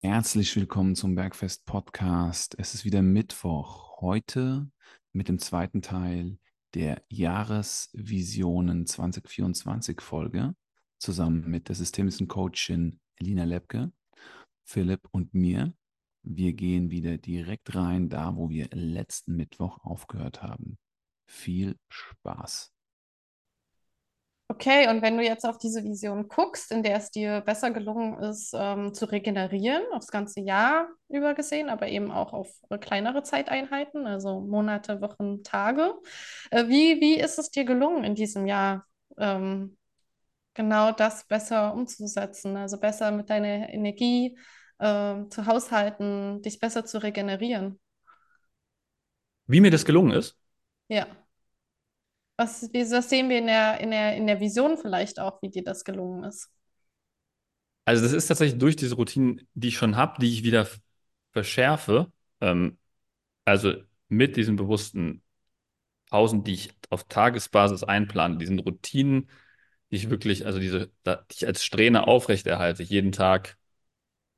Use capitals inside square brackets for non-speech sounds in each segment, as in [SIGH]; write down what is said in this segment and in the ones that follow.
Herzlich willkommen zum Bergfest Podcast. Es ist wieder Mittwoch. Heute mit dem zweiten Teil der Jahresvisionen 2024 Folge zusammen mit der systemischen Coachin Elina Lepke, Philipp und mir. Wir gehen wieder direkt rein, da wo wir letzten Mittwoch aufgehört haben. Viel Spaß. Okay, und wenn du jetzt auf diese Vision guckst, in der es dir besser gelungen ist, ähm, zu regenerieren, aufs ganze Jahr über gesehen, aber eben auch auf kleinere Zeiteinheiten, also Monate, Wochen, Tage, äh, wie, wie ist es dir gelungen in diesem Jahr, ähm, genau das besser umzusetzen, also besser mit deiner Energie äh, zu haushalten, dich besser zu regenerieren? Wie mir das gelungen ist? Ja. Was, was sehen wir in der, in der, in der Vision vielleicht auch, wie dir das gelungen ist? Also das ist tatsächlich durch diese Routinen, die ich schon habe, die ich wieder verschärfe. Ähm, also mit diesen bewussten Pausen, die ich auf Tagesbasis einplane, diesen Routinen, die ich wirklich, also diese, die ich als Strähne aufrechterhalte, jeden Tag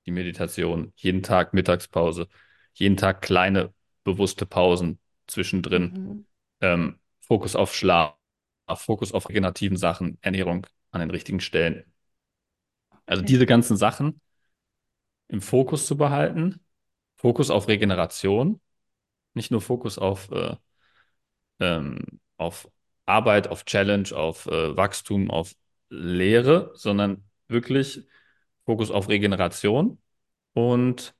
die Meditation, jeden Tag Mittagspause, jeden Tag kleine bewusste Pausen zwischendrin. Mhm. Ähm, Fokus auf Schlaf, Fokus auf regenerativen Sachen, Ernährung an den richtigen Stellen. Also diese ganzen Sachen im Fokus zu behalten, Fokus auf Regeneration, nicht nur Fokus auf, äh, ähm, auf Arbeit, auf Challenge, auf äh, Wachstum, auf Lehre, sondern wirklich Fokus auf Regeneration und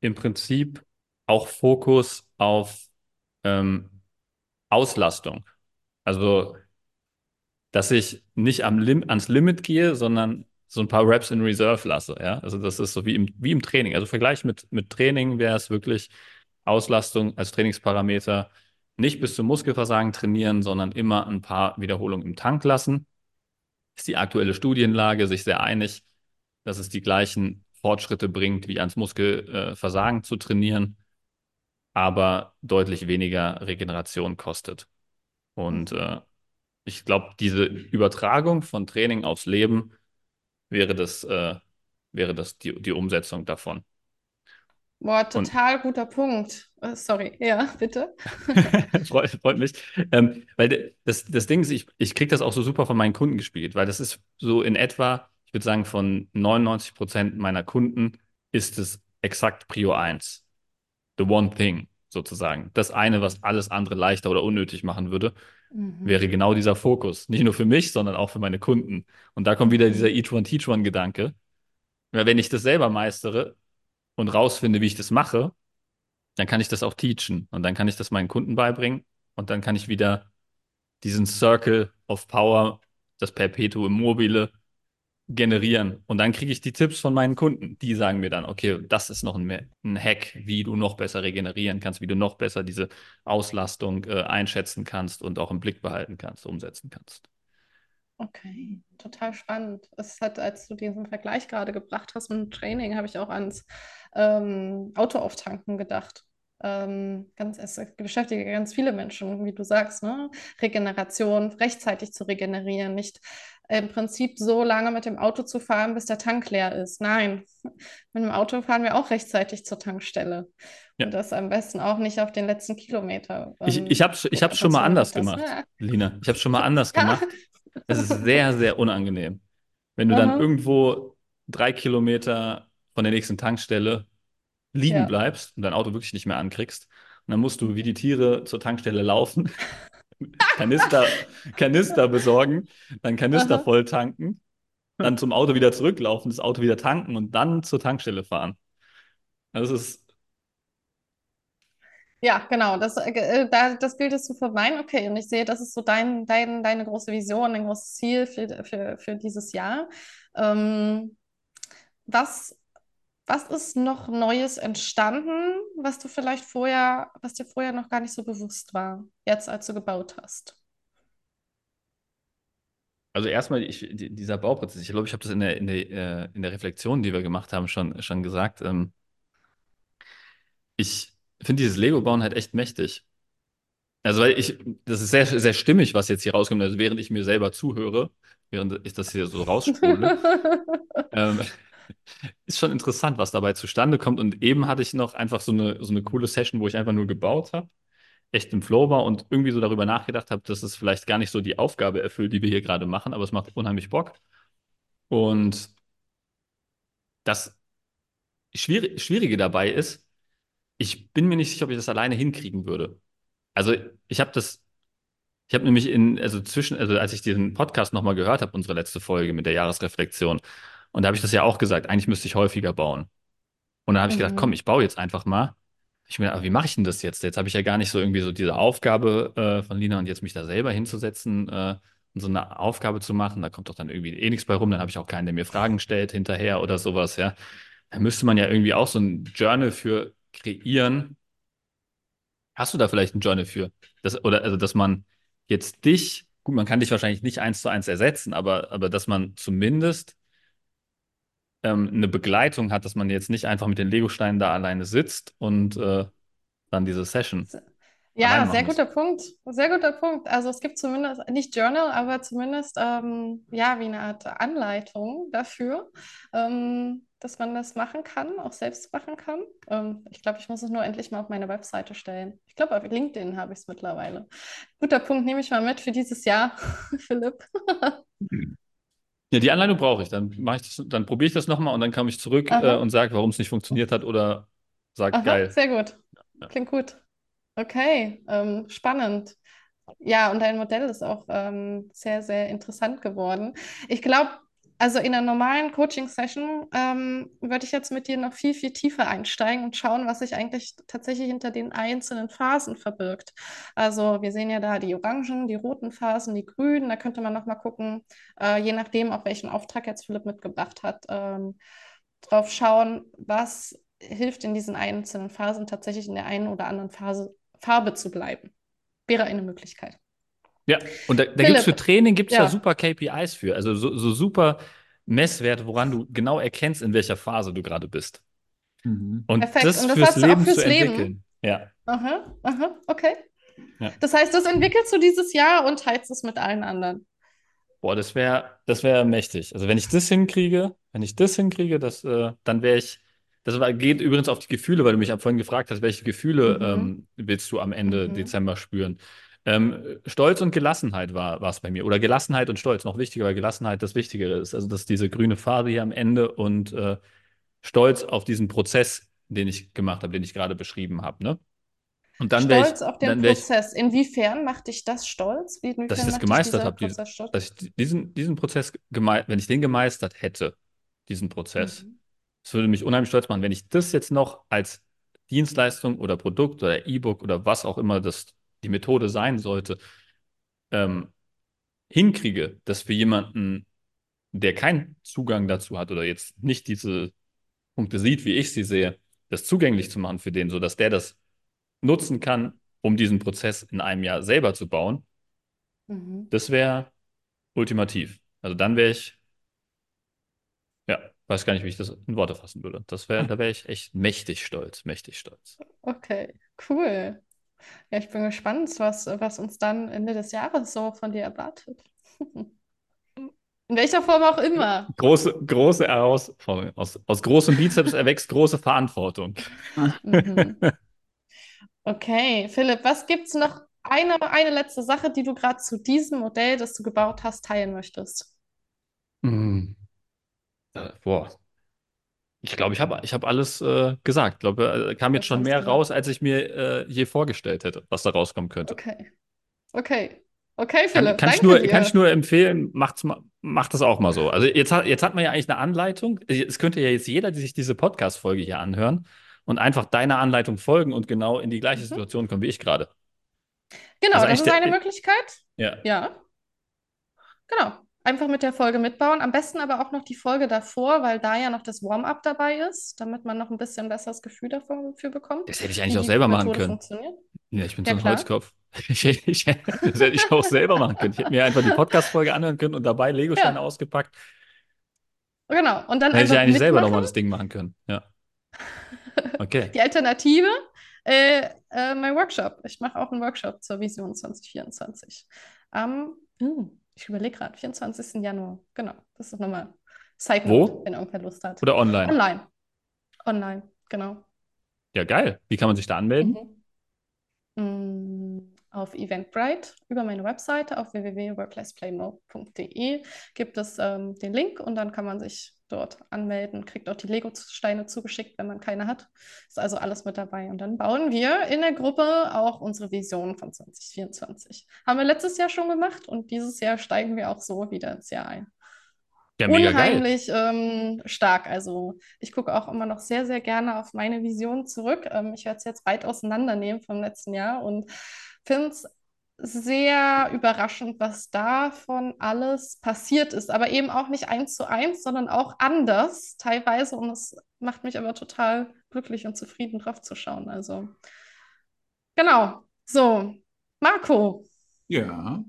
im Prinzip auch Fokus auf ähm, Auslastung. Also, dass ich nicht am Lim ans Limit gehe, sondern so ein paar Reps in Reserve lasse. Ja? Also das ist so wie im, wie im Training. Also Vergleich mit, mit Training wäre es wirklich Auslastung als Trainingsparameter nicht bis zum Muskelversagen trainieren, sondern immer ein paar Wiederholungen im Tank lassen. Ist die aktuelle Studienlage sich sehr einig, dass es die gleichen Fortschritte bringt, wie ans Muskelversagen zu trainieren, aber deutlich weniger Regeneration kostet. Und äh, ich glaube, diese Übertragung von Training aufs Leben wäre das, äh, wäre das die, die Umsetzung davon. Boah, total Und, guter Punkt. Uh, sorry, ja, bitte. [LAUGHS] freut, freut, mich. Ähm, weil das, das Ding ist, ich, ich kriege das auch so super von meinen Kunden gespielt, weil das ist so in etwa, ich würde sagen, von 99 Prozent meiner Kunden ist es exakt Prio 1. The one thing sozusagen. Das eine, was alles andere leichter oder unnötig machen würde, mhm. wäre genau dieser Fokus. Nicht nur für mich, sondern auch für meine Kunden. Und da kommt wieder dieser Each One, Teach One Gedanke. Weil wenn ich das selber meistere und rausfinde, wie ich das mache, dann kann ich das auch teachen. Und dann kann ich das meinen Kunden beibringen. Und dann kann ich wieder diesen Circle of Power, das Perpetuum mobile, generieren. Und dann kriege ich die Tipps von meinen Kunden. Die sagen mir dann, okay, das ist noch ein, ein Hack, wie du noch besser regenerieren kannst, wie du noch besser diese Auslastung äh, einschätzen kannst und auch im Blick behalten kannst, umsetzen kannst. Okay, total spannend. Es hat, als du diesen Vergleich gerade gebracht hast mit dem Training, habe ich auch ans ähm, Auto auftanken gedacht. Ähm, ganz, es beschäftigt ganz viele Menschen, wie du sagst, ne? Regeneration, rechtzeitig zu regenerieren, nicht im Prinzip so lange mit dem Auto zu fahren, bis der Tank leer ist. Nein, [LAUGHS] mit dem Auto fahren wir auch rechtzeitig zur Tankstelle. Ja. Und das am besten auch nicht auf den letzten Kilometer. Ähm, ich ich habe es ich hab's schon mal anders gemacht, ja. Lina. Ich habe es schon mal anders gemacht. Es ist sehr, sehr unangenehm. Wenn du dann irgendwo drei Kilometer von der nächsten Tankstelle liegen ja. bleibst und dein Auto wirklich nicht mehr ankriegst. Und dann musst du wie die Tiere zur Tankstelle laufen [LAUGHS] Kanister, Kanister besorgen, dann Kanister Aha. voll tanken, dann zum Auto wieder zurücklaufen, das Auto wieder tanken und dann zur Tankstelle fahren. Das ist. Ja, genau, das, äh, äh das bildest du vermeiden. Okay, und ich sehe, das ist so dein, dein, deine große Vision, dein großes Ziel für, für, für dieses Jahr. Ähm, was was ist noch Neues entstanden, was du vielleicht vorher, was dir vorher noch gar nicht so bewusst war, jetzt als du gebaut hast? Also erstmal ich, dieser Bauprozess, ich glaube, ich habe das in der, in, der, äh, in der Reflexion, die wir gemacht haben, schon, schon gesagt. Ähm, ich finde dieses Lego-Bauen halt echt mächtig. Also, weil ich, das ist sehr, sehr stimmig, was jetzt hier rauskommt. Also, während ich mir selber zuhöre, während ich das hier so [LAUGHS] rausspule, [LAUGHS] ähm, ist schon interessant, was dabei zustande kommt. Und eben hatte ich noch einfach so eine, so eine coole Session, wo ich einfach nur gebaut habe, echt im Flow war und irgendwie so darüber nachgedacht habe, dass es vielleicht gar nicht so die Aufgabe erfüllt, die wir hier gerade machen, aber es macht unheimlich Bock. Und das Schwierig, Schwierige dabei ist, ich bin mir nicht sicher, ob ich das alleine hinkriegen würde. Also ich habe das, ich habe nämlich in, also zwischen, also als ich diesen Podcast nochmal gehört habe, unsere letzte Folge mit der Jahresreflexion, und da habe ich das ja auch gesagt, eigentlich müsste ich häufiger bauen. Und dann habe ich gedacht, komm, Mhm. ich baue jetzt einfach mal. Ich mir, aber wie mache ich denn das jetzt? Jetzt habe ich ja gar nicht so irgendwie so diese Aufgabe äh, von Lina und jetzt mich da selber hinzusetzen äh, und so eine Aufgabe zu machen. Da kommt doch dann irgendwie eh nichts bei rum. Dann habe ich auch keinen, der mir Fragen stellt hinterher oder sowas, ja. Da müsste man ja irgendwie auch so ein Journal für kreieren. Hast du da vielleicht ein Journal für? Das, oder also, dass man jetzt dich, gut, man kann dich wahrscheinlich nicht eins zu eins ersetzen, aber, aber dass man zumindest ähm, eine Begleitung hat, dass man jetzt nicht einfach mit den Legosteinen da alleine sitzt und äh, dann diese Session Ja, sehr muss. guter Punkt. Sehr guter Punkt. Also es gibt zumindest, nicht Journal, aber zumindest ähm, ja, wie eine Art Anleitung dafür, ähm, dass man das machen kann, auch selbst machen kann. Ähm, ich glaube, ich muss es nur endlich mal auf meine Webseite stellen. Ich glaube, auf LinkedIn habe ich es mittlerweile. Guter Punkt, nehme ich mal mit für dieses Jahr, [LAUGHS] Philipp. Ja, die Anleitung brauche ich. Dann mache ich das, dann probiere ich das nochmal und dann komme ich zurück äh, und sage, warum es nicht funktioniert hat oder sage, geil. sehr gut. Ja. Klingt gut. Okay, ähm, spannend. Ja, und dein Modell ist auch ähm, sehr, sehr interessant geworden. Ich glaube, also in einer normalen Coaching-Session ähm, würde ich jetzt mit dir noch viel, viel tiefer einsteigen und schauen, was sich eigentlich tatsächlich hinter den einzelnen Phasen verbirgt. Also wir sehen ja da die orangen, die roten Phasen, die grünen. Da könnte man noch mal gucken, äh, je nachdem, auch welchen Auftrag jetzt Philipp mitgebracht hat, ähm, drauf schauen, was hilft in diesen einzelnen Phasen tatsächlich in der einen oder anderen Phase Farbe zu bleiben. Wäre eine Möglichkeit. Ja, und da, da gibt es für Training gibt's da ja, super KPIs für, also so, so super Messwerte, woran du genau erkennst, in welcher Phase du gerade bist. Mhm. Und perfekt. das Und das fürs hast du auch Leben zu fürs Leben. entwickeln. Ja, Aha, aha, okay. ja. Das heißt, das entwickelst du dieses Jahr und teilst es mit allen anderen. Boah, das wäre, das wäre mächtig. Also wenn ich das hinkriege, wenn ich das hinkriege, das, äh, dann wäre ich. Das war, geht übrigens auf die Gefühle, weil du mich am vorhin gefragt hast, welche Gefühle Mhm, ähm, willst du am Ende mhm. Dezember spüren? Ähm, Stolz und Gelassenheit war es bei mir. Oder Gelassenheit und Stolz, noch wichtiger, weil Gelassenheit das Wichtigere ist. Also dass diese grüne Phase hier am Ende und äh, Stolz auf diesen Prozess, den ich gemacht habe, den ich gerade beschrieben habe. Ne? Und dann wäre ich, Stolz auf den dann wäre ich Prozess. Inwiefern macht dich das stolz? dass ich Inwiefern das gemeistert habe, die, Prozess stolz? dass ich diesen, diesen Prozess, wenn ich den gemeistert hätte, diesen Prozess, Mhm. das würde mich unheimlich stolz machen, wenn ich das jetzt noch als Dienstleistung oder Produkt oder E-Book oder was auch immer das die Methode sein sollte, ähm, hinkriege, dass für jemanden, der keinen Zugang dazu hat oder jetzt nicht diese Punkte sieht, wie ich sie sehe, das zugänglich zu machen für den, sodass der das nutzen kann, um diesen Prozess in einem Jahr selber zu bauen, Mhm. das wäre ultimativ. Also dann wäre ich, ja, weiß gar nicht, wie ich das in Worte fassen würde. Das wäre, [LAUGHS] da wäre ich echt mächtig stolz, mächtig stolz. Okay, cool. Ja, ich bin gespannt, was, was uns dann Ende des Jahres so von dir erwartet. [LAUGHS] In welcher Form auch immer. Große, große Herausforderung. Aus, aus großem Bizeps [LAUGHS] erwächst große Verantwortung. Mhm. [LAUGHS] Okay, Philipp, was gibt es noch? Eine, eine letzte Sache, die du gerade zu diesem Modell, das du gebaut hast, teilen möchtest. Hm. Äh, boah. Ich glaube, ich habe ich hab alles äh, gesagt. Ich glaube, äh, kam jetzt schon mehr raus, als ich mir äh, je vorgestellt hätte, was da rauskommen könnte. Okay, okay. Okay, Kann, Philipp, kann ich danke nur, kann ich dir. nur empfehlen, macht's mal, macht das auch mal so. Also jetzt hat, jetzt hat man ja eigentlich eine Anleitung. Es könnte ja jetzt jeder, die sich diese Podcast-Folge hier anhören und einfach deiner Anleitung folgen und genau in die gleiche Mhm. Situation kommen wie ich gerade. Genau, Also das ist eine der, Möglichkeit. ja, Ja, genau. Einfach mit der Folge mitbauen. Am besten aber auch noch die Folge davor, weil da ja noch das Warm-up dabei ist, damit man noch ein bisschen besseres Gefühl dafür, bekommt, das hätte ich eigentlich auch selber machen können. Ja, ich bin so Ja, ein klar. Holzkopf. [LAUGHS] Ich, ich, das hätte ich auch selber machen können. Ich hätte mir einfach die Podcast-Folge anhören können und dabei Legosteine Ja, ausgepackt. genau. Und dann Dann hätte ich eigentlich selber mitmachen. nochmal das Ding machen können. Ja, okay. [LAUGHS] Die Alternative, äh, äh, mein Workshop. Ich mache auch einen Workshop zur Vision 2024. Am, hm, ich überlege gerade, 24. Januar. Genau, das ist nochmal Side Wo? Wenn irgendwer Lust hat. Oder online? Online. Online, genau. Ja, geil. Wie kann man sich da anmelden? Mhm. Mm, Auf Eventbrite über meine Webseite auf www.workplaceplaymode.de gibt es ähm, den Link und dann kann man sich dort anmelden, kriegt auch die Lego-Steine zugeschickt, wenn man keine hat. Ist also alles mit dabei. Und dann bauen wir in der Gruppe auch unsere Vision von 2024. Haben wir letztes Jahr schon gemacht und dieses Jahr steigen wir auch so wieder ins Jahr ein. Ja. Unheimlich ähm, stark. Also ich gucke auch immer noch sehr, sehr gerne auf meine Vision zurück. Ähm, ich werde es jetzt weit auseinandernehmen vom letzten Jahr und finde es sehr überraschend, was davon alles passiert ist. Aber eben auch nicht eins zu eins, sondern auch anders teilweise. Und es macht mich aber total glücklich und zufrieden drauf zu schauen. Also genau. So, Marco. Ja.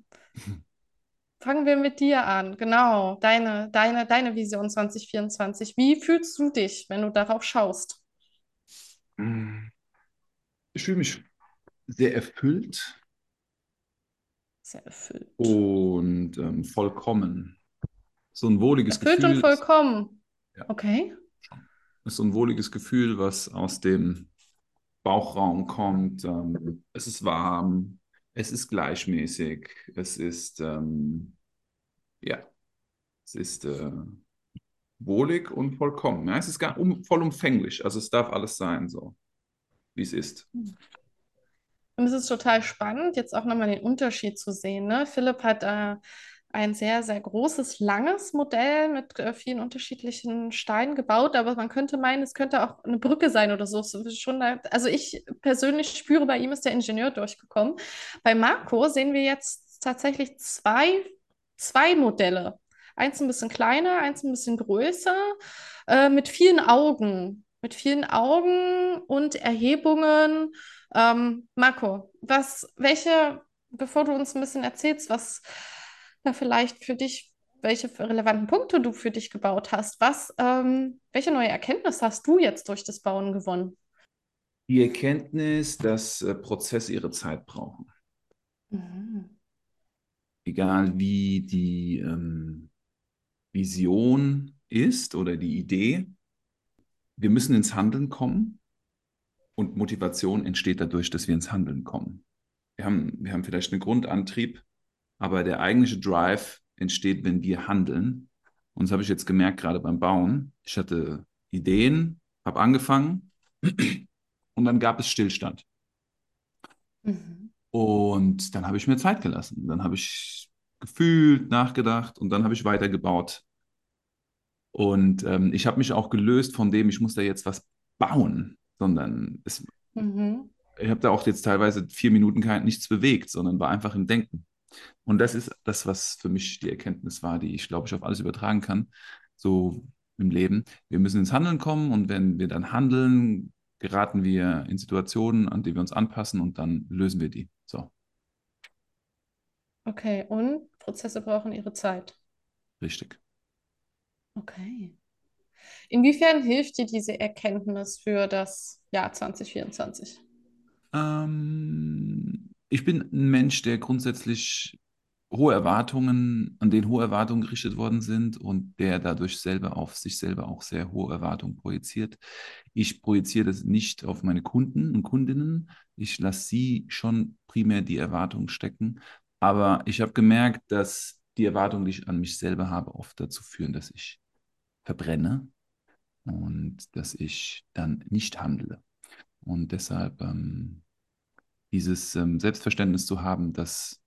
Fangen wir mit dir an. Genau, deine, deine, deine Vision 2024. Wie fühlst du dich, wenn du darauf schaust? Ich fühle mich sehr erfüllt Sehr erfüllt. und ähm, vollkommen. So ein wohliges Erfüllt Gefühl. und vollkommen. Ja. Okay. ist so ein wohliges Gefühl, was aus dem Bauchraum kommt. Ähm, es ist warm, es ist gleichmäßig, es ist, ähm, ja, es ist äh, wohlig und vollkommen. Ja, es ist gar um, vollumfänglich, also es darf alles sein, so wie es ist. Und es ist total spannend, jetzt auch nochmal den Unterschied zu sehen. Ne? Philipp hat äh, ein sehr, sehr großes, langes Modell mit äh, vielen unterschiedlichen Steinen gebaut, aber man könnte meinen, es könnte auch eine Brücke sein oder so. schon also ich persönlich spüre, bei ihm ist der Ingenieur durchgekommen. Bei Marco sehen wir jetzt tatsächlich zwei, zwei Modelle. Eins ein bisschen kleiner, eins ein bisschen größer, äh, mit vielen Augen. Mit vielen Augen und Erhebungen. Ähm, Marco, was, welche, bevor du uns ein bisschen erzählst, was da vielleicht für dich, welche relevanten Punkte du für dich gebaut hast, was, ähm, welche neue Erkenntnis hast du jetzt durch das Bauen gewonnen? Die Erkenntnis, dass äh, Prozesse ihre Zeit brauchen. Mhm. Egal wie die ähm, Vision ist oder die Idee, wir müssen ins Handeln kommen und Motivation entsteht dadurch, dass wir ins Handeln kommen. Wir haben, wir haben vielleicht einen Grundantrieb, aber der eigentliche Drive entsteht, wenn wir handeln. Und das habe ich jetzt gemerkt, gerade beim Bauen. Ich hatte Ideen, habe angefangen und dann gab es Stillstand. Mhm. Und dann habe ich mir Zeit gelassen. Dann habe ich gefühlt, nachgedacht und dann habe ich weitergebaut. Und ähm, ich habe mich auch gelöst von dem, ich muss da jetzt was bauen, sondern es, Mhm. ich habe da auch jetzt teilweise vier Minuten kein, nichts bewegt, sondern war einfach im Denken. Und das ist das, was für mich die Erkenntnis war, die ich, glaube ich, auf alles übertragen kann, so im Leben. Wir müssen ins Handeln kommen und wenn wir dann handeln, geraten wir in Situationen, an die wir uns anpassen und dann lösen wir die. So, Okay, und Prozesse brauchen ihre Zeit. richtig. Okay. Inwiefern hilft dir diese Erkenntnis für das Jahr 2024? Ähm, ich bin ein Mensch, der grundsätzlich hohe Erwartungen, an den hohe Erwartungen gerichtet worden sind und der dadurch selber auf sich selber auch sehr hohe Erwartungen projiziert. Ich projiziere das nicht auf meine Kunden und Kundinnen. Ich lasse sie schon primär die Erwartungen stecken. Aber ich habe gemerkt, dass die Erwartungen, die ich an mich selber habe, oft dazu führen, dass ich verbrenne und dass ich dann nicht handle. Und deshalb ähm, dieses ähm, Selbstverständnis zu haben, dass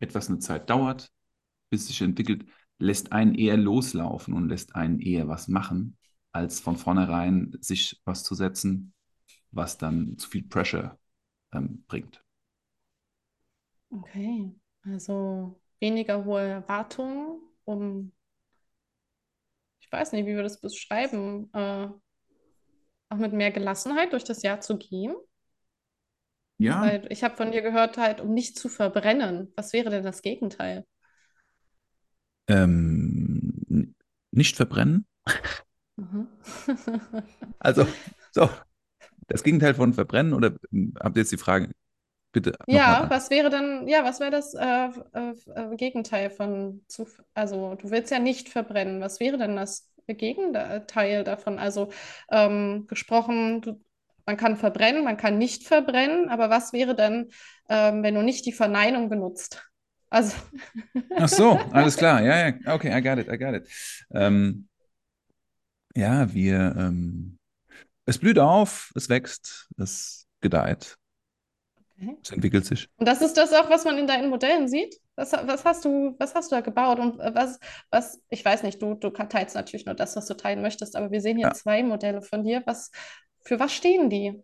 etwas eine Zeit dauert, bis sich entwickelt, lässt einen eher loslaufen und lässt einen eher was machen, als von vornherein sich was zu setzen, was dann zu viel Pressure ähm, bringt. Okay, also weniger hohe Erwartungen, um, ich weiß nicht, wie wir das beschreiben, äh, auch mit mehr Gelassenheit durch das Jahr zu gehen. Ja, Weil ich habe von dir gehört, halt, um nicht zu verbrennen. Was wäre denn das Gegenteil? ähm, nicht verbrennen. Mhm. [LAUGHS] Also, so, das Gegenteil von verbrennen oder ähm, habt ihr jetzt die Frage? Bitte Ja, was wäre dann, ja, was wäre das äh, äh, äh, Gegenteil von zu, also du willst ja nicht verbrennen. Was wäre denn das Gegenteil davon? Also ähm, gesprochen, du, man kann verbrennen, man kann nicht verbrennen, aber was wäre denn, ähm, wenn du nicht die Verneinung benutzt? Also, [LAUGHS] Ach so, alles klar. Ja, ja, okay, I got it, I got it. Ähm, ja, wir, ähm, es blüht auf, es wächst, es gedeiht. Es entwickelt sich. Und das ist das auch, was man in deinen Modellen sieht? Was, was hast du, was hast du da gebaut? Und äh, was, was, ich weiß nicht, du, du teilst natürlich nur das, was du teilen möchtest, aber wir sehen hier Ja. zwei Modelle von dir. Was, für was stehen die?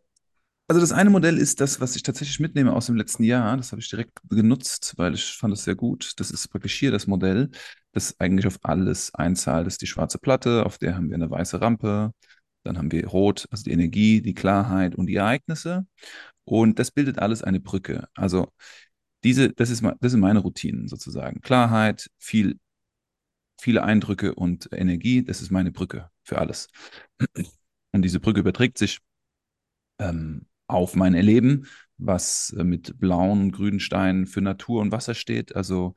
Also das eine Modell ist das, was ich tatsächlich mitnehme aus dem letzten Jahr. Das habe ich direkt genutzt, weil ich fand es sehr gut. Das ist praktisch hier das Modell, das eigentlich auf alles einzahlt. Das ist die schwarze Platte, auf der haben wir eine weiße Rampe. Dann haben wir Rot, also die Energie, die Klarheit und die Ereignisse. Und das bildet alles eine Brücke. Also diese, das ist, das sind meine Routinen sozusagen. Klarheit, viel, viele Eindrücke und Energie, das ist meine Brücke für alles. Und diese Brücke überträgt sich ähm, auf mein Erleben, was äh, mit blauen grünen Steinen für Natur und Wasser steht. Also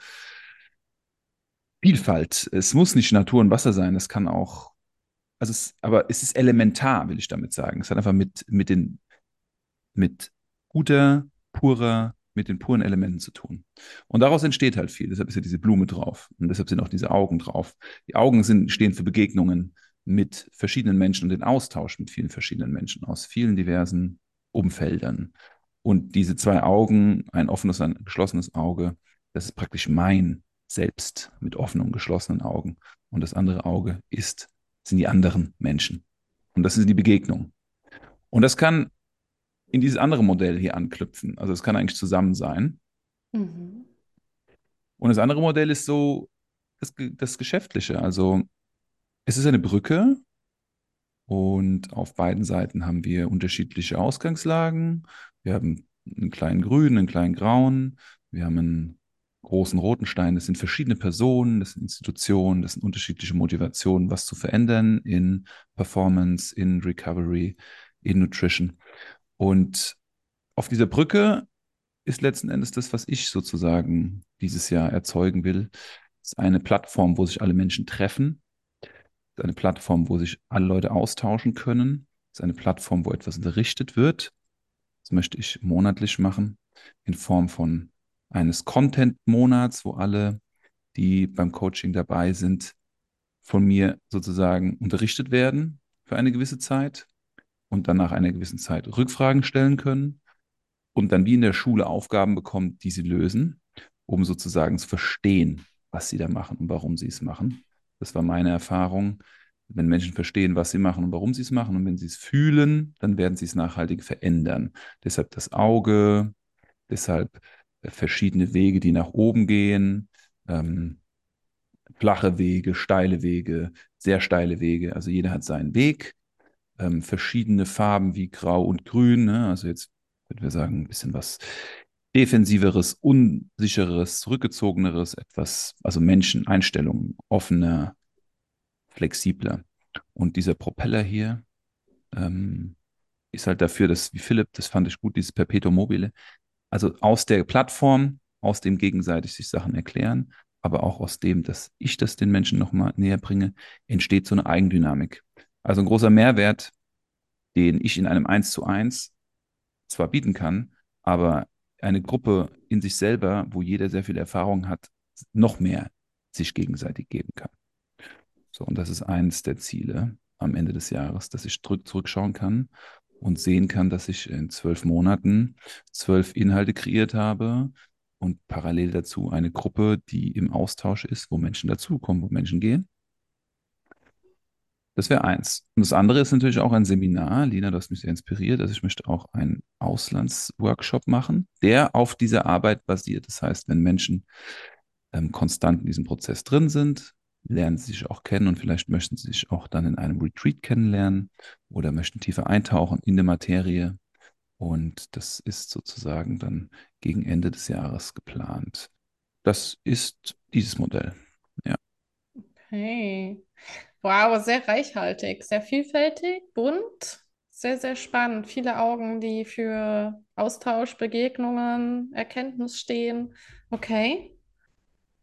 Vielfalt. Es muss nicht Natur und Wasser sein, es kann auch, also es, aber es ist elementar, will ich damit sagen. Es hat einfach mit, mit den, mit guter, purer, mit den puren Elementen zu tun. Und daraus entsteht halt viel. Deshalb ist ja diese Blume drauf. Und deshalb sind auch diese Augen drauf. Die Augen sind, stehen für Begegnungen mit verschiedenen Menschen und den Austausch mit vielen verschiedenen Menschen aus vielen diversen Umfeldern. Und diese zwei Augen, ein offenes, ein geschlossenes Auge, das ist praktisch mein Selbst mit offenen und geschlossenen Augen. Und das andere Auge ist, sind die anderen Menschen. Und das ist die Begegnung. Und das kann in dieses andere Modell hier anknüpfen. Also es kann eigentlich zusammen sein. Mhm. Und das andere Modell ist so das, das Geschäftliche. Also es ist eine Brücke und auf beiden Seiten haben wir unterschiedliche Ausgangslagen. Wir haben einen kleinen grünen, einen kleinen grauen. Wir haben einen großen roten Stein. Das sind verschiedene Personen, das sind Institutionen, das sind unterschiedliche Motivationen, was zu verändern in Performance, in Recovery, in Nutrition. Und auf dieser Brücke ist letzten Endes das, was ich sozusagen dieses Jahr erzeugen will. Es ist eine Plattform, wo sich alle Menschen treffen. Es ist eine Plattform, wo sich alle Leute austauschen können. Es ist eine Plattform, wo etwas unterrichtet wird. Das möchte ich monatlich machen in Form von eines Content-Monats, wo alle, die beim Coaching dabei sind, von mir sozusagen unterrichtet werden für eine gewisse Zeit und dann nach einer gewissen Zeit Rückfragen stellen können und dann wie in der Schule Aufgaben bekommen, die sie lösen, um sozusagen zu verstehen, was sie da machen und warum sie es machen. Das war meine Erfahrung. Wenn Menschen verstehen, was sie machen und warum sie es machen und wenn sie es fühlen, dann werden sie es nachhaltig verändern. Deshalb das Auge, deshalb verschiedene Wege, die nach oben gehen, ähm, flache Wege, steile Wege, sehr steile Wege. Also jeder hat seinen Weg, ähm, verschiedene Farben wie Grau und Grün. Ne? Also jetzt würden wir sagen, ein bisschen was defensiveres, unsicheres, zurückgezogeneres, etwas, also Menschen, Einstellungen, offener, flexibler. Und dieser Propeller hier ähm, ist halt dafür, dass, wie Philipp, das fand ich gut, dieses Perpetuum mobile, also aus der Plattform, aus dem gegenseitig sich Sachen erklären, aber auch aus dem, dass ich das den Menschen nochmal näher bringe, entsteht so eine Eigendynamik. Also ein großer Mehrwert, den ich in einem Eins zu eins zwar bieten kann, aber eine Gruppe in sich selber, wo jeder sehr viel Erfahrung hat, noch mehr sich gegenseitig geben kann. So, und das ist eines der Ziele am Ende des Jahres, dass ich zurück, zurückschauen kann und sehen kann, dass ich in zwölf Monaten zwölf Inhalte kreiert habe und parallel dazu eine Gruppe, die im Austausch ist, wo Menschen dazukommen, wo Menschen gehen. Das wäre eins. Und das andere ist natürlich auch ein Seminar. Lina, du hast mich sehr inspiriert. Also ich möchte auch einen Auslandsworkshop machen, der auf dieser Arbeit basiert. Das heißt, wenn Menschen ähm, konstant in diesem Prozess drin sind, lernen sie sich auch kennen und vielleicht möchten sie sich auch dann in einem Retreat kennenlernen oder möchten tiefer eintauchen in die Materie. Und das ist sozusagen dann gegen Ende des Jahres geplant. Das ist dieses Modell. Ja. Okay. Wow, sehr reichhaltig, sehr vielfältig, bunt, Sehr, sehr spannend. Viele Augen, die für Austausch, Begegnungen, Erkenntnis stehen. Okay.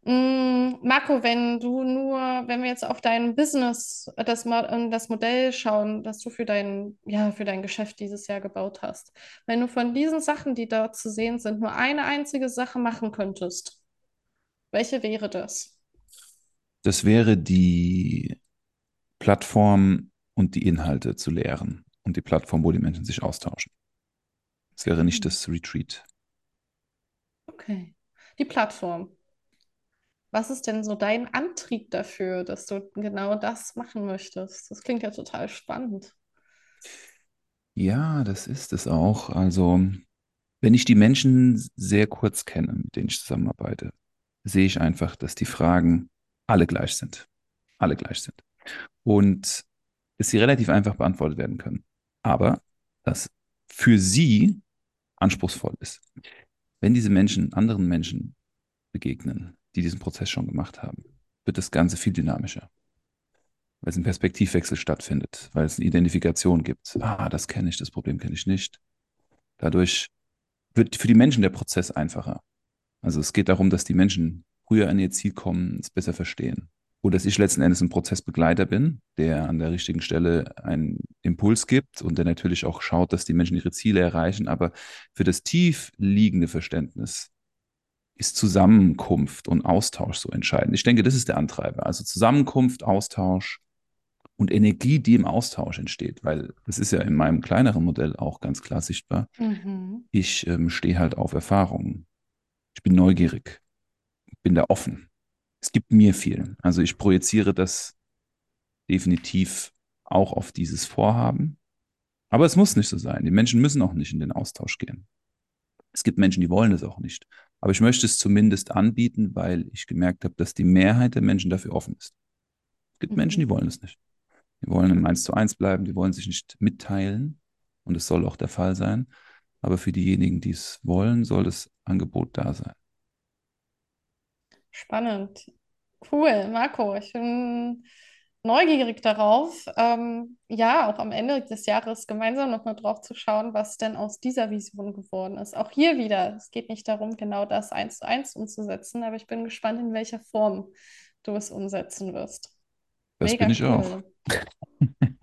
Mm, Marco, wenn du nur, wenn wir jetzt auf dein Business, das, das Modell schauen, das du für dein, ja, für dein Geschäft dieses Jahr gebaut hast, wenn du von diesen Sachen, die dort zu sehen sind, nur eine einzige Sache machen könntest, welche wäre das? Das wäre die Plattform und die Inhalte zu lehren und die Plattform, wo die Menschen sich austauschen. Es wäre nicht mhm. das Retreat. Okay. Die Plattform. Was ist denn so dein Antrieb dafür, dass du genau das machen möchtest? Das klingt ja total spannend. Ja, das ist es auch. Also, wenn ich die Menschen sehr kurz kenne, mit denen ich zusammenarbeite, sehe ich einfach, dass die Fragen alle gleich sind. Alle gleich sind. Und dass sie relativ einfach beantwortet werden können. Aber dass für sie anspruchsvoll ist. Wenn diese Menschen anderen Menschen begegnen, die diesen Prozess schon gemacht haben, wird das Ganze viel dynamischer. Weil es ein Perspektivwechsel stattfindet, weil es eine Identifikation gibt. Ah, das kenne ich, das Problem kenne ich nicht. Dadurch wird für die Menschen der Prozess einfacher. Also es geht darum, dass die Menschen früher an ihr Ziel kommen, es besser verstehen. Oder dass ich letzten Endes ein Prozessbegleiter bin, der an der richtigen Stelle einen Impuls gibt und der natürlich auch schaut, dass die Menschen ihre Ziele erreichen. Aber für das tief liegende Verständnis ist Zusammenkunft und Austausch so entscheidend. Ich denke, das ist der Antreiber. Also Zusammenkunft, Austausch und Energie, die im Austausch entsteht, weil das ist ja in meinem kleineren Modell auch ganz klar sichtbar. Mhm. Ich ähm, stehe halt auf Erfahrungen. Ich bin neugierig, bin da offen. Es gibt mir viel. Also ich projiziere das definitiv auch auf dieses Vorhaben. Aber es muss nicht so sein. Die Menschen müssen auch nicht in den Austausch gehen. Es gibt Menschen, die wollen es auch nicht. Aber ich möchte es zumindest anbieten, weil ich gemerkt habe, dass die Mehrheit der Menschen dafür offen ist. Es gibt mhm. Menschen, die wollen es nicht. Die wollen im Eins zu eins bleiben, die wollen sich nicht mitteilen. Und es soll auch der Fall sein. Aber für diejenigen, die es wollen, soll das Angebot da sein. Spannend. Cool, Marco. Ich bin neugierig darauf, ähm, ja, auch am Ende des Jahres gemeinsam nochmal drauf zu schauen, was denn aus dieser Vision geworden ist. Auch hier wieder, es geht nicht darum, genau das eins zu eins umzusetzen, aber ich bin gespannt, in welcher Form du es umsetzen wirst. Das Mega bin ich cool. auch. [LAUGHS]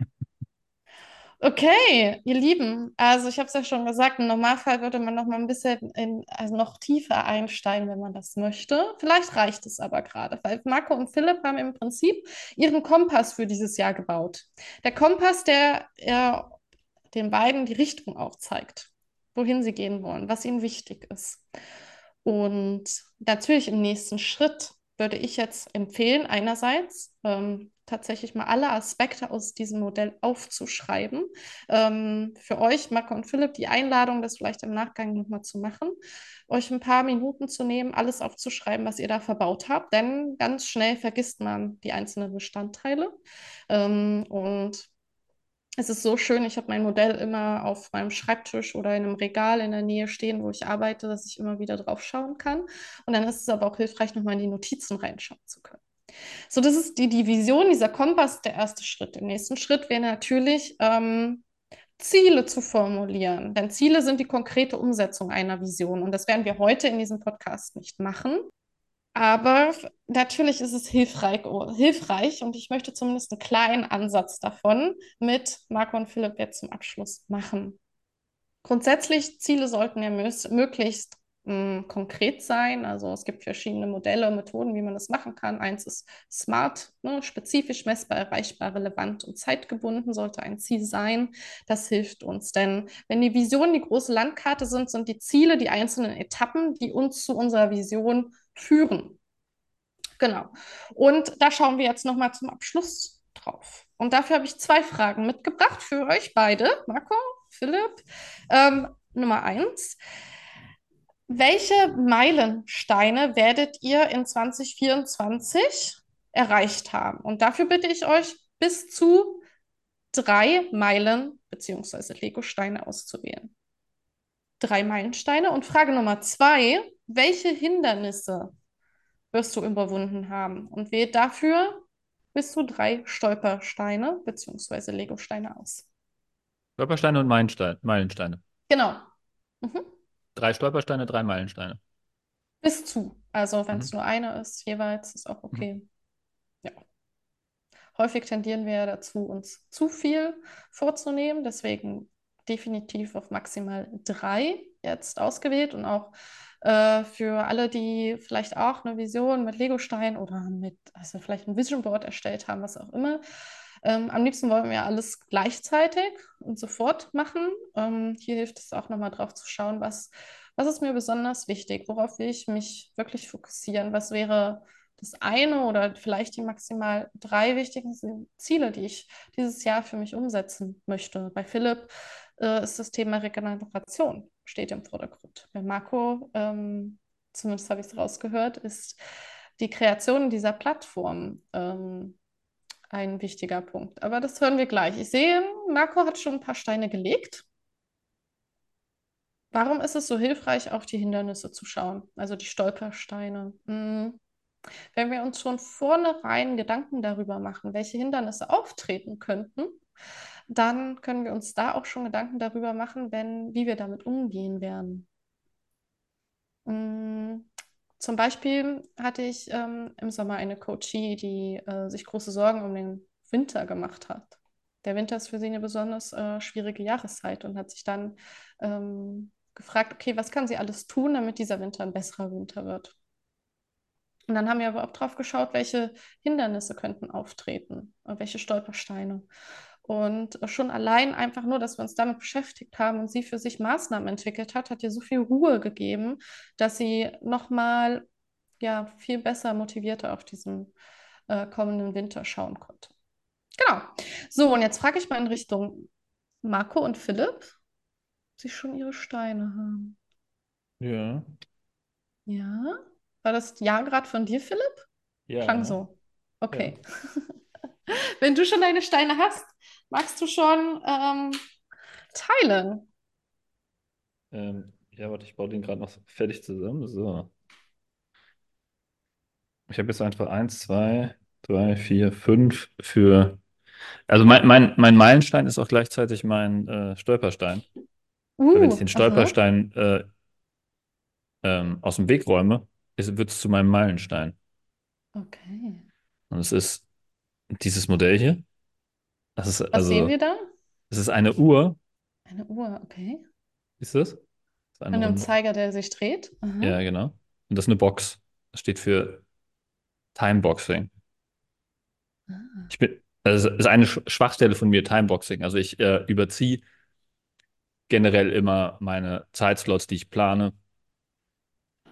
Okay, ihr Lieben, also ich habe es ja schon gesagt, im Normalfall würde man noch mal ein bisschen in, also noch tiefer einsteigen, wenn man das möchte. Vielleicht reicht es aber gerade, weil Marco und Philipp haben im Prinzip ihren Kompass für dieses Jahr gebaut. Der Kompass, der äh, den beiden die Richtung aufzeigt, wohin sie gehen wollen, was ihnen wichtig ist. Und natürlich im nächsten Schritt würde ich jetzt empfehlen, einerseits ähm, tatsächlich mal alle Aspekte aus diesem Modell aufzuschreiben. Ähm, für euch, Marco und Philipp, die Einladung, das vielleicht im Nachgang nochmal zu machen, euch ein paar Minuten zu nehmen, alles aufzuschreiben, was ihr da verbaut habt, denn ganz schnell vergisst man die einzelnen Bestandteile. Ähm, und es ist so schön, ich habe mein Modell immer auf meinem Schreibtisch oder in einem Regal in der Nähe stehen, wo ich arbeite, dass ich immer wieder drauf schauen kann. Und dann ist es aber auch hilfreich, nochmal in die Notizen reinschauen zu können. So, das ist die, die Vision, dieser Kompass, der erste Schritt. Der nächste Schritt wäre natürlich, ähm, Ziele zu formulieren. Denn Ziele sind die konkrete Umsetzung einer Vision. Und das werden wir heute in diesem Podcast nicht machen. Aber natürlich ist es hilfreich, hilfreich und ich möchte zumindest einen kleinen Ansatz davon mit Marco und Philipp jetzt zum Abschluss machen. Grundsätzlich, Ziele sollten ja möglichst konkret sein. Also es gibt verschiedene Modelle, Methoden, wie man das machen kann. Eins ist smart, ne, spezifisch, messbar, erreichbar, relevant und zeitgebunden sollte ein Ziel sein. Das hilft uns, denn wenn die Visionen die große Landkarte sind, sind die Ziele die einzelnen Etappen, die uns zu unserer Vision führen. Genau. Und da schauen wir jetzt nochmal zum Abschluss drauf. Und dafür habe ich zwei Fragen mitgebracht für euch beide, Marco, Philipp. Ähm, Nummer eins. Welche Meilensteine werdet ihr in 2024 erreicht haben? Und dafür bitte ich euch, bis zu drei Meilen bzw. Lego-Steine auszuwählen. Drei Meilensteine. Und Frage Nummer zwei, welche Hindernisse wirst du überwunden haben? Und wähle dafür bis zu drei Stolpersteine bzw. Lego-Steine aus. Stolpersteine und Meilensteine. Meilensteine. Genau. Mhm. Drei Stolpersteine, drei Meilensteine. Bis zu. Also wenn es Mhm. nur eine ist, jeweils, ist auch Mhm. okay. Ja. Häufig tendieren wir ja dazu, uns zu viel vorzunehmen. Deswegen definitiv auf maximal drei jetzt ausgewählt und auch äh, für alle, die vielleicht auch eine Vision mit Legostein oder mit, also vielleicht ein Vision Board erstellt haben, was auch immer. Ähm, am liebsten wollen wir alles gleichzeitig und sofort machen. Ähm, hier hilft es auch nochmal drauf zu schauen, was, was ist mir besonders wichtig, worauf will ich mich wirklich fokussieren, was wäre das eine oder vielleicht die maximal drei wichtigsten Ziele, die ich dieses Jahr für mich umsetzen möchte. Bei Philipp äh, ist das Thema Regeneration steht im Vordergrund. Bei Marco, ähm, zumindest habe ich es rausgehört, ist die Kreation dieser Plattform ähm, ein wichtiger Punkt. Aber das hören wir gleich. Ich sehe, Marco hat schon ein paar Steine gelegt. Warum ist es so hilfreich, auf die Hindernisse zu schauen, also die Stolpersteine? Hm. Wenn wir uns schon vornherein Gedanken darüber machen, welche Hindernisse auftreten könnten, dann können wir uns da auch schon Gedanken darüber machen, wenn, wie wir damit umgehen werden. Mm, Zum Beispiel hatte ich ähm, im Sommer eine Coachie, die äh, sich große Sorgen um den Winter gemacht hat. Der Winter ist für sie eine besonders äh, schwierige Jahreszeit und hat sich dann ähm, gefragt, okay, was kann sie alles tun, damit dieser Winter ein besserer Winter wird? Und dann haben wir aber auch drauf geschaut, welche Hindernisse könnten auftreten, äh, welche Stolpersteine. Und schon allein einfach nur, dass wir uns damit beschäftigt haben und sie für sich Maßnahmen entwickelt hat, hat ihr so viel Ruhe gegeben, dass sie nochmal ja, viel besser motivierter auf diesen äh, kommenden Winter schauen konnte. Genau. So, und jetzt frage ich mal in Richtung Marco und Philipp, ob sie schon ihre Steine haben. Ja. Ja. War das Ja gerade von dir, Philipp? Ja. Klang so. Okay. [LAUGHS] Wenn du schon deine Steine hast, magst du schon ähm, teilen? Ähm, ja, warte, ich baue den gerade noch fertig zusammen. So. Ich habe jetzt einfach eins, zwei, drei, vier, fünf für. Also mein, mein, mein Meilenstein ist auch gleichzeitig mein äh, Stolperstein. Weil wenn ich Uh, den. Stolperstein äh, ähm, aus dem Weg räume, wird es zu meinem Meilenstein. Okay. Und es ist dieses Modell hier. Das ist Was sehen also, wir da? es ist eine Uhr. Eine Uhr, okay. Ist das? Das An einem. Zeiger, der sich dreht. Aha. Ja, genau. Und das ist eine Box. Das steht für Timeboxing. Ah. Ich bin, also es ist eine Sch- Schwachstelle von mir, Timeboxing. Also ich äh, überziehe generell immer meine Zeitslots, die ich plane.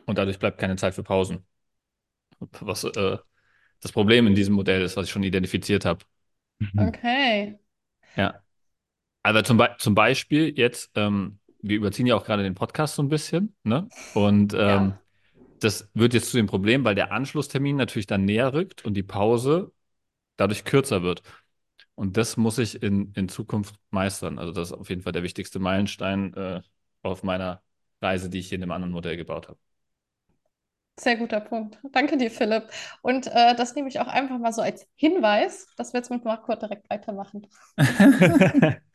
Und dadurch bleibt keine Zeit für Pausen. Was äh, das Problem in diesem Modell ist, was ich schon identifiziert habe. Okay. Ja. Aber zum, Be zum Beispiel jetzt, ähm, wir überziehen ja auch gerade den Podcast so ein bisschen, ne? Und ähm, Ja. das wird jetzt zu dem Problem, weil der Anschlusstermin natürlich dann näher rückt und die Pause dadurch kürzer wird. Und das muss ich in, in Zukunft meistern. Also das ist auf jeden Fall der wichtigste Meilenstein äh, auf meiner Reise, die ich hier in einem anderen Modell gebaut habe. Sehr guter Punkt. Danke dir, Philipp. Und äh, das nehme ich auch einfach mal so als Hinweis, dass wir jetzt mit Marco direkt weitermachen. [LAUGHS]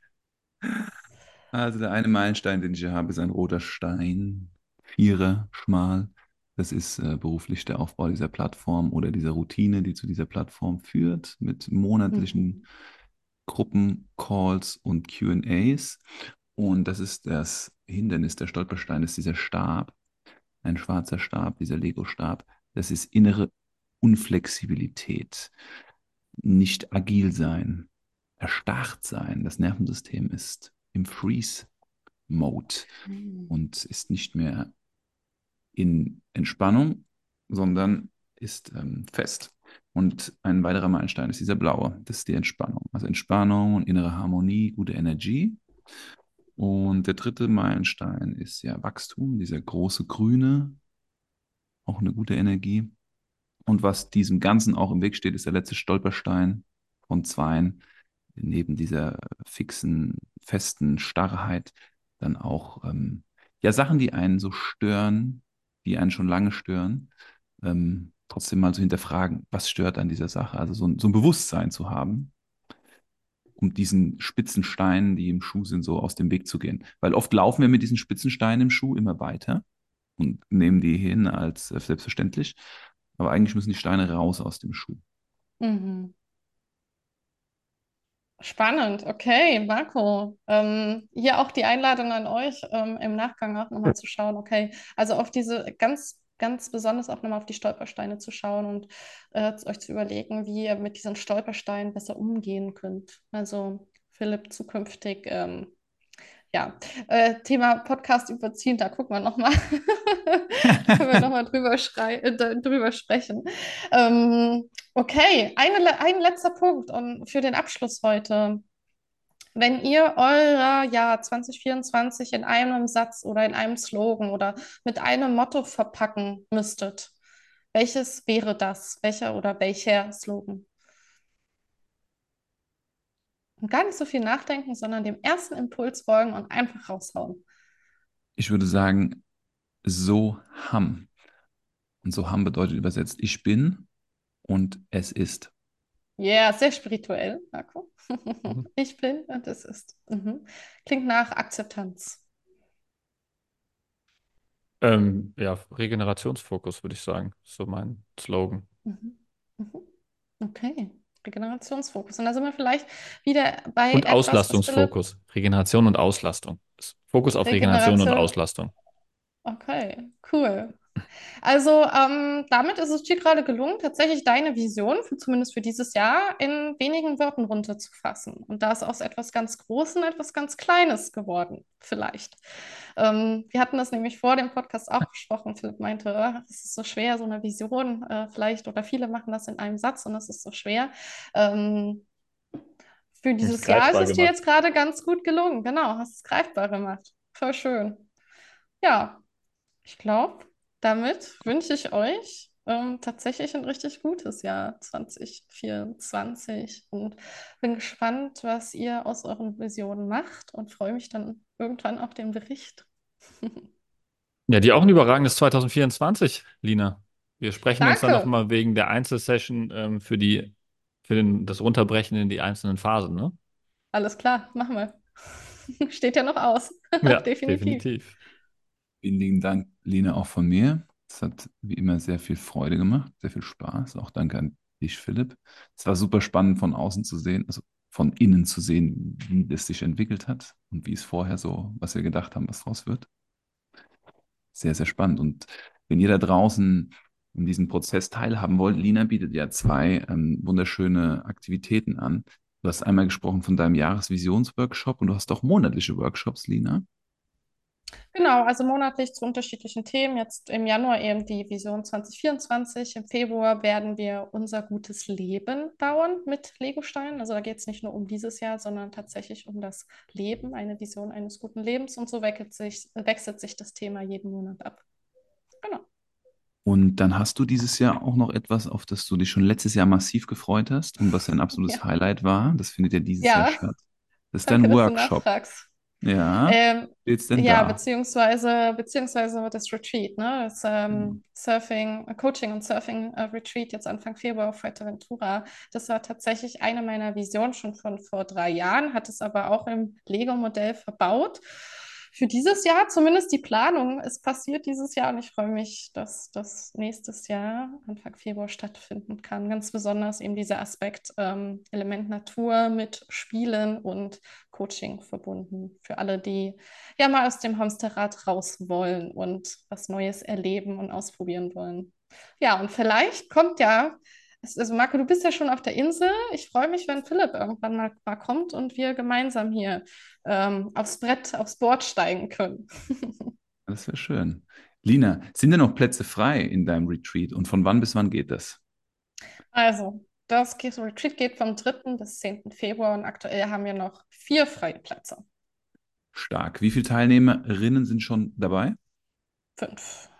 Also der eine Meilenstein, den ich hier habe, ist ein roter Stein, Vierer, schmal. Das ist äh, beruflich der Aufbau dieser Plattform oder dieser Routine, die zu dieser Plattform führt, mit monatlichen Mhm. Gruppencalls und QAs. Und das ist das Hindernis, der Stolperstein ist dieser Stab, ein schwarzer Stab, dieser Lego-Stab. Das ist innere Unflexibilität, nicht agil sein, erstarrt sein. Das Nervensystem ist im Freeze-Mode Mhm. und ist nicht mehr in Entspannung, sondern ist ähm, fest. Und ein weiterer Meilenstein ist dieser blaue, das ist die Entspannung. Also Entspannung und innere Harmonie, gute Energie. Und der dritte Meilenstein ist ja Wachstum, dieser große grüne, auch eine gute Energie. Und was diesem Ganzen auch im Weg steht, ist der letzte Stolperstein von zweien, neben dieser fixen, festen Starrheit, dann auch ähm, ja Sachen, die einen so stören, die einen schon lange stören, ähm, trotzdem mal zu hinterfragen, was stört an dieser Sache? Also so ein, so ein Bewusstsein zu haben. Um diesen spitzen Steinen, die im Schuh sind, so aus dem Weg zu gehen. Weil oft laufen wir mit diesen spitzen Steinen im Schuh immer weiter und nehmen die hin als äh, selbstverständlich. Aber eigentlich müssen die Steine raus aus dem Schuh. Mhm. Spannend, okay, Marco. Ähm, hier auch die Einladung an euch, ähm, im Nachgang auch nochmal zu schauen, okay, also auf diese ganz, ganz besonders auch nochmal auf die Stolpersteine zu schauen und äh, euch zu überlegen, wie ihr mit diesen Stolpersteinen besser umgehen könnt. Also Philipp zukünftig ähm, ja, äh, Thema Podcast überziehen, da gucken wir nochmal. [LAUGHS] Können wir nochmal drüber, äh, drüber sprechen. Ähm, okay, eine, ein letzter Punkt und für den Abschluss heute. Wenn ihr euer Jahr 2024 in einem Satz oder in einem Slogan oder mit einem Motto verpacken müsstet, welches wäre das? Welcher oder welcher Slogan? Und gar nicht so viel nachdenken, sondern dem ersten Impuls folgen und einfach raushauen. Ich würde sagen, so ham. Und so ham bedeutet übersetzt, ich bin und es ist. Ja, yeah, sehr spirituell, Marco. Mhm. [LAUGHS] ich bin und es ist. Mhm. Klingt nach Akzeptanz. Ähm, ja, Regenerationsfokus würde ich sagen, so mein Slogan. Mhm. mhm. Okay. Regenerationsfokus. Und da sind wir vielleicht wieder bei. Und etwas, Auslastungsfokus. Regeneration und Auslastung. Fokus auf Regeneration, Regeneration und Auslastung. Okay, cool. Also ähm, damit ist es dir gerade gelungen, tatsächlich deine Vision, für, zumindest für dieses Jahr, in wenigen Worten runterzufassen. Und da ist aus etwas ganz Großem etwas ganz Kleines geworden, vielleicht. Ähm, wir hatten das nämlich vor dem Podcast auch besprochen. Philipp meinte, ah, es ist so schwer, so eine Vision äh, vielleicht, oder viele machen das in einem Satz und es ist so schwer. Ähm, für dieses Jahr ist es dir jetzt gerade ganz gut gelungen. Genau, hast es greifbar gemacht. Voll schön. Ja, ich glaube, damit wünsche ich euch ähm, tatsächlich ein richtig gutes Jahr 2024 und bin gespannt, was ihr aus euren Visionen macht und freue mich dann irgendwann auf den Bericht. [LAUGHS] ja, dir auch ein überragendes 2024, Lina. Wir sprechen Danke. uns dann nochmal wegen der Einzelsession ähm, für die für den, das Runterbrechen in die einzelnen Phasen, ne? Alles klar, machen wir. [LAUGHS] Steht ja noch aus. Ja, [LAUGHS] definitiv. definitiv. Vielen lieben Dank, Lina, auch von mir. Es hat wie immer sehr viel Freude gemacht, sehr viel Spaß. Auch danke an dich, Philipp. Es war super spannend von außen zu sehen, also von innen zu sehen, wie das sich entwickelt hat und wie es vorher so, was wir gedacht haben, was draus wird. Sehr, sehr spannend. Und wenn ihr da draußen in diesem Prozess teilhaben wollt, Lina bietet ja zwei ähm, wunderschöne Aktivitäten an. Du hast einmal gesprochen von deinem Jahresvisionsworkshop und du hast auch monatliche Workshops, Lina. Genau, also monatlich zu unterschiedlichen Themen. Jetzt im Januar eben die Vision 2024. Im Februar werden wir unser gutes Leben bauen mit Legosteinen. Also da geht es nicht nur um dieses Jahr, sondern tatsächlich um das Leben, eine Vision eines guten Lebens. Und so wechselt sich, wechselt sich das Thema jeden Monat ab. Genau. Und dann hast du dieses Jahr auch noch etwas, auf das du dich schon letztes Jahr massiv gefreut hast und was ein [LAUGHS] absolutes ja. Highlight war. Das findet ja dieses ja. Jahr statt. Das ist dein Workshop. Ja. Ähm, ja, da? beziehungsweise, beziehungsweise das Retreat, ne? Das ähm, mhm. Surfing, Coaching und Surfing äh, Retreat jetzt Anfang Februar auf Fuerteventura. Das war tatsächlich eine meiner Visionen schon von vor drei Jahren, hat es aber auch im Lego-Modell verbaut für dieses Jahr zumindest die Planung ist passiert dieses Jahr und ich freue mich, dass das nächstes Jahr, Anfang Februar, stattfinden kann. Ganz besonders eben dieser Aspekt ähm, Element Natur mit Spielen und Coaching verbunden. Für alle, die ja mal aus dem Hamsterrad raus wollen und was Neues erleben und ausprobieren wollen. Ja, und vielleicht kommt ja also Marco, du bist ja schon auf der Insel. Ich freue mich, wenn Philipp irgendwann mal, mal kommt und wir gemeinsam hier ähm, aufs Brett, aufs Board steigen können. [LAUGHS] das wäre schön. Lina, sind denn noch Plätze frei in deinem Retreat und von wann bis wann geht das? Also, das Retreat geht vom 3. bis 10. Februar und aktuell haben wir noch vier freie Plätze. Stark. Wie viele Teilnehmerinnen sind schon dabei? Fünf.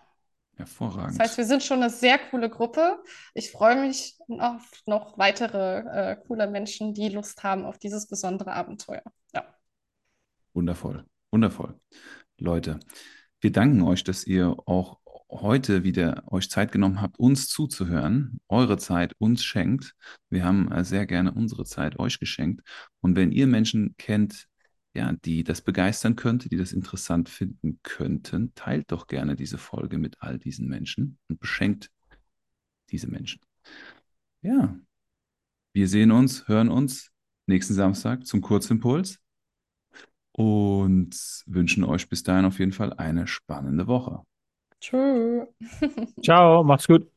Hervorragend. Das heißt, wir sind schon eine sehr coole Gruppe. Ich freue mich auf noch weitere äh, coole Menschen, die Lust haben auf dieses besondere Abenteuer. Ja. Wundervoll, wundervoll. Leute, wir danken euch, dass ihr auch heute wieder euch Zeit genommen habt, uns zuzuhören, eure Zeit uns schenkt. Wir haben äh, sehr gerne unsere Zeit euch geschenkt. Und wenn ihr Menschen kennt, ja, die das begeistern könnte, die das interessant finden könnten, teilt doch gerne diese Folge mit all diesen Menschen und beschenkt diese Menschen. Ja, wir sehen uns, hören uns nächsten Samstag zum Kurzimpuls und wünschen euch bis dahin auf jeden Fall eine spannende Woche. Tschö. [LAUGHS] Ciao, macht's gut.